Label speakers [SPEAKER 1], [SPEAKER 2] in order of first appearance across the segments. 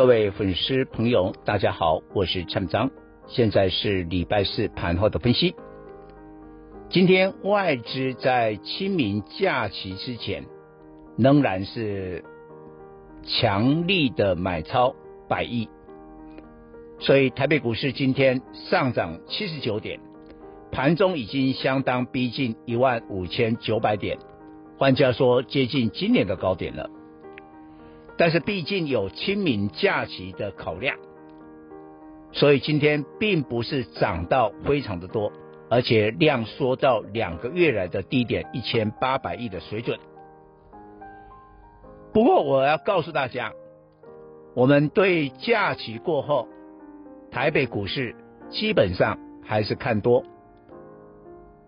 [SPEAKER 1] 各位粉丝朋友，大家好，我是陈章，现在是礼拜四盘后的分析。今天外资在清明假期之前，仍然是强力的买超百亿，所以台北股市今天上涨七十九点，盘中已经相当逼近一万五千九百点，换句话说，接近今年的高点了。但是毕竟有清明假期的考量，所以今天并不是涨到非常的多，而且量缩到两个月来的低点一千八百亿的水准。不过我要告诉大家，我们对假期过后台北股市基本上还是看多。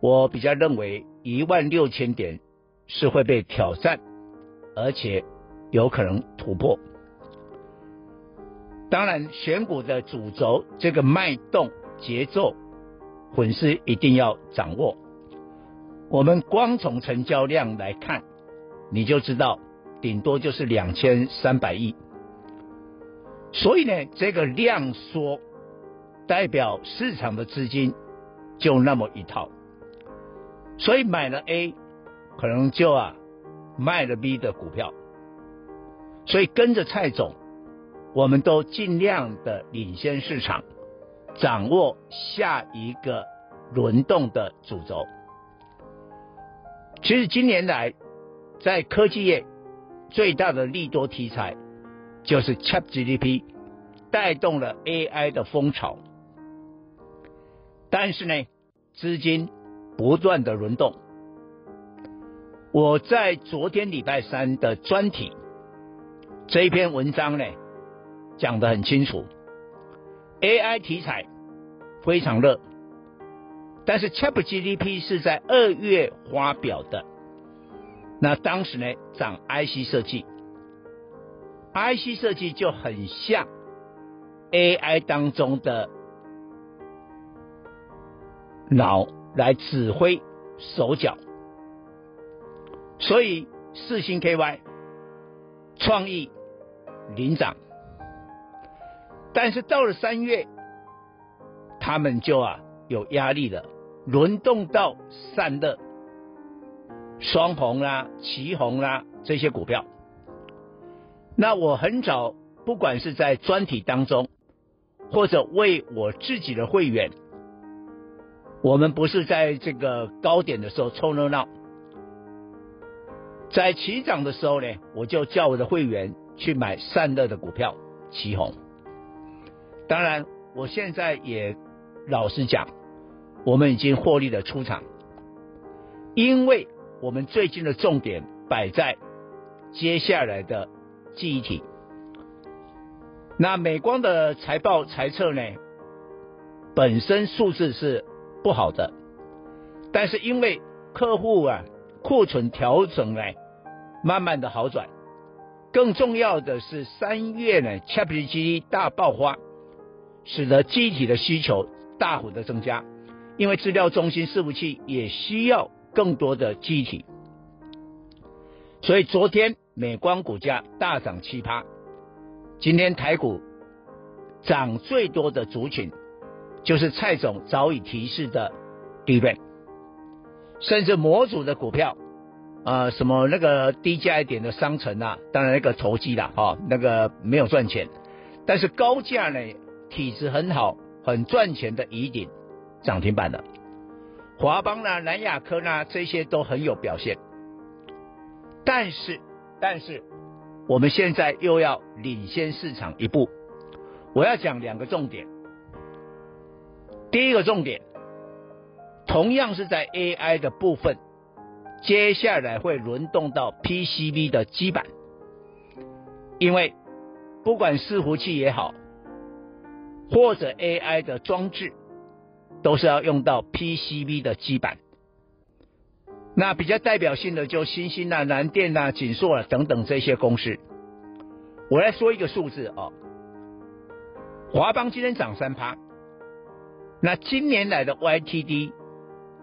[SPEAKER 1] 我比较认为一万六千点是会被挑战，而且。有可能突破，当然选股的主轴这个脉动节奏，粉丝一定要掌握。我们光从成交量来看，你就知道顶多就是两千三百亿。所以呢，这个量缩代表市场的资金就那么一套，所以买了 A，可能就啊卖了 B 的股票。所以跟着蔡总，我们都尽量的领先市场，掌握下一个轮动的主轴。其实今年来，在科技业最大的利多题材就是 ChatGPT 带动了 AI 的风潮。但是呢，资金不断的轮动。我在昨天礼拜三的专题。这一篇文章呢，讲得很清楚，AI 题材非常热，但是 ChatGPT 是在二月发表的，那当时呢涨 IC 设计，IC 设计就很像 AI 当中的脑来指挥手脚，所以四星 KY 创意。领涨，但是到了三月，他们就啊有压力了，轮动到散热、双红啦、旗红啦这些股票。那我很早，不管是在专题当中，或者为我自己的会员，我们不是在这个高点的时候凑热闹，在起涨的时候呢，我就叫我的会员。去买散热的股票，奇鋐。当然，我现在也老实讲，我们已经获利了出场，因为我们最近的重点摆在接下来的记忆体。那美光的财报财测呢，本身数字是不好的，但是因为客户啊库存调整呢，慢慢的好转。更重要的是，三月呢，ChatGPT 大爆发，使得机体的需求大幅的增加，因为资料中心伺服器也需要更多的机体，所以昨天美光股价大涨七趴，今天台股涨最多的族群就是蔡总早已提示的 DRAM，甚至模组的股票。呃，什么那个低价一点的商城啊，当然那个投机啦，哈、哦，那个没有赚钱，但是高价呢，体质很好，很赚钱的宜鼎涨停板的，华邦啦、南亚科啦，这些都很有表现。但是，但是我们现在又要领先市场一步，我要讲两个重点。第一个重点，同样是在 AI 的部分。接下来会轮动到 PCB 的基板，因为不管伺服器也好，或者 AI 的装置，都是要用到 PCB 的基板。那比较代表性的就新兴啊、南电啊、景硕啊等等这些公司。我来说一个数字哦，华邦今天涨三趴，那今年来的 YTD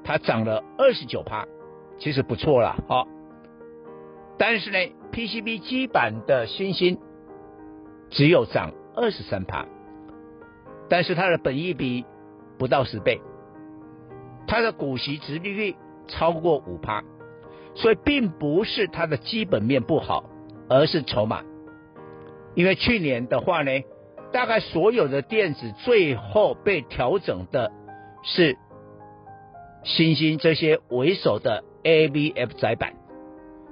[SPEAKER 1] 它涨了二十九趴，其实不错了，好、哦。但是呢，PCB 基板的新兴只有涨二十三趴，但是它的本益比不到十倍，它的股息殖利率。超过五趴，所以并不是它的基本面不好，而是筹码。因为去年的话呢，大概所有的电子最后被调整的是新兴这些为首的 ABF 载板，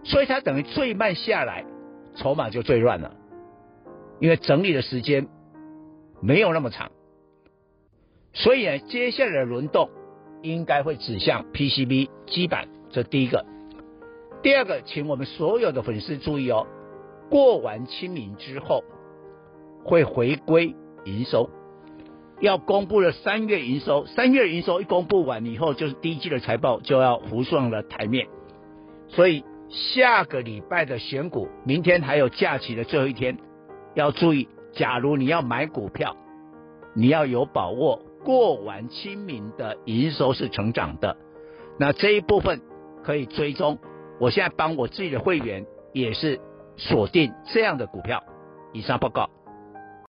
[SPEAKER 1] 所以它等于最慢下来，筹码就最乱了。因为整理的时间没有那么长，所以呢，接下来的轮动。应该会指向 PCB 基板，这第一个。第二个，请我们所有的粉丝注意哦，过完清明之后会回归营收，要公布了三月营收，三月营收一公布完以后，就是第一季的财报就要浮上了台面。所以下个礼拜的选股，明天还有假期的最后一天，要注意，假如你要买股票，你要有把握。过完清明的营收是成长的，那这一部分可以追踪。我现在帮我自己的会员也是锁定这样的股票。以上报告。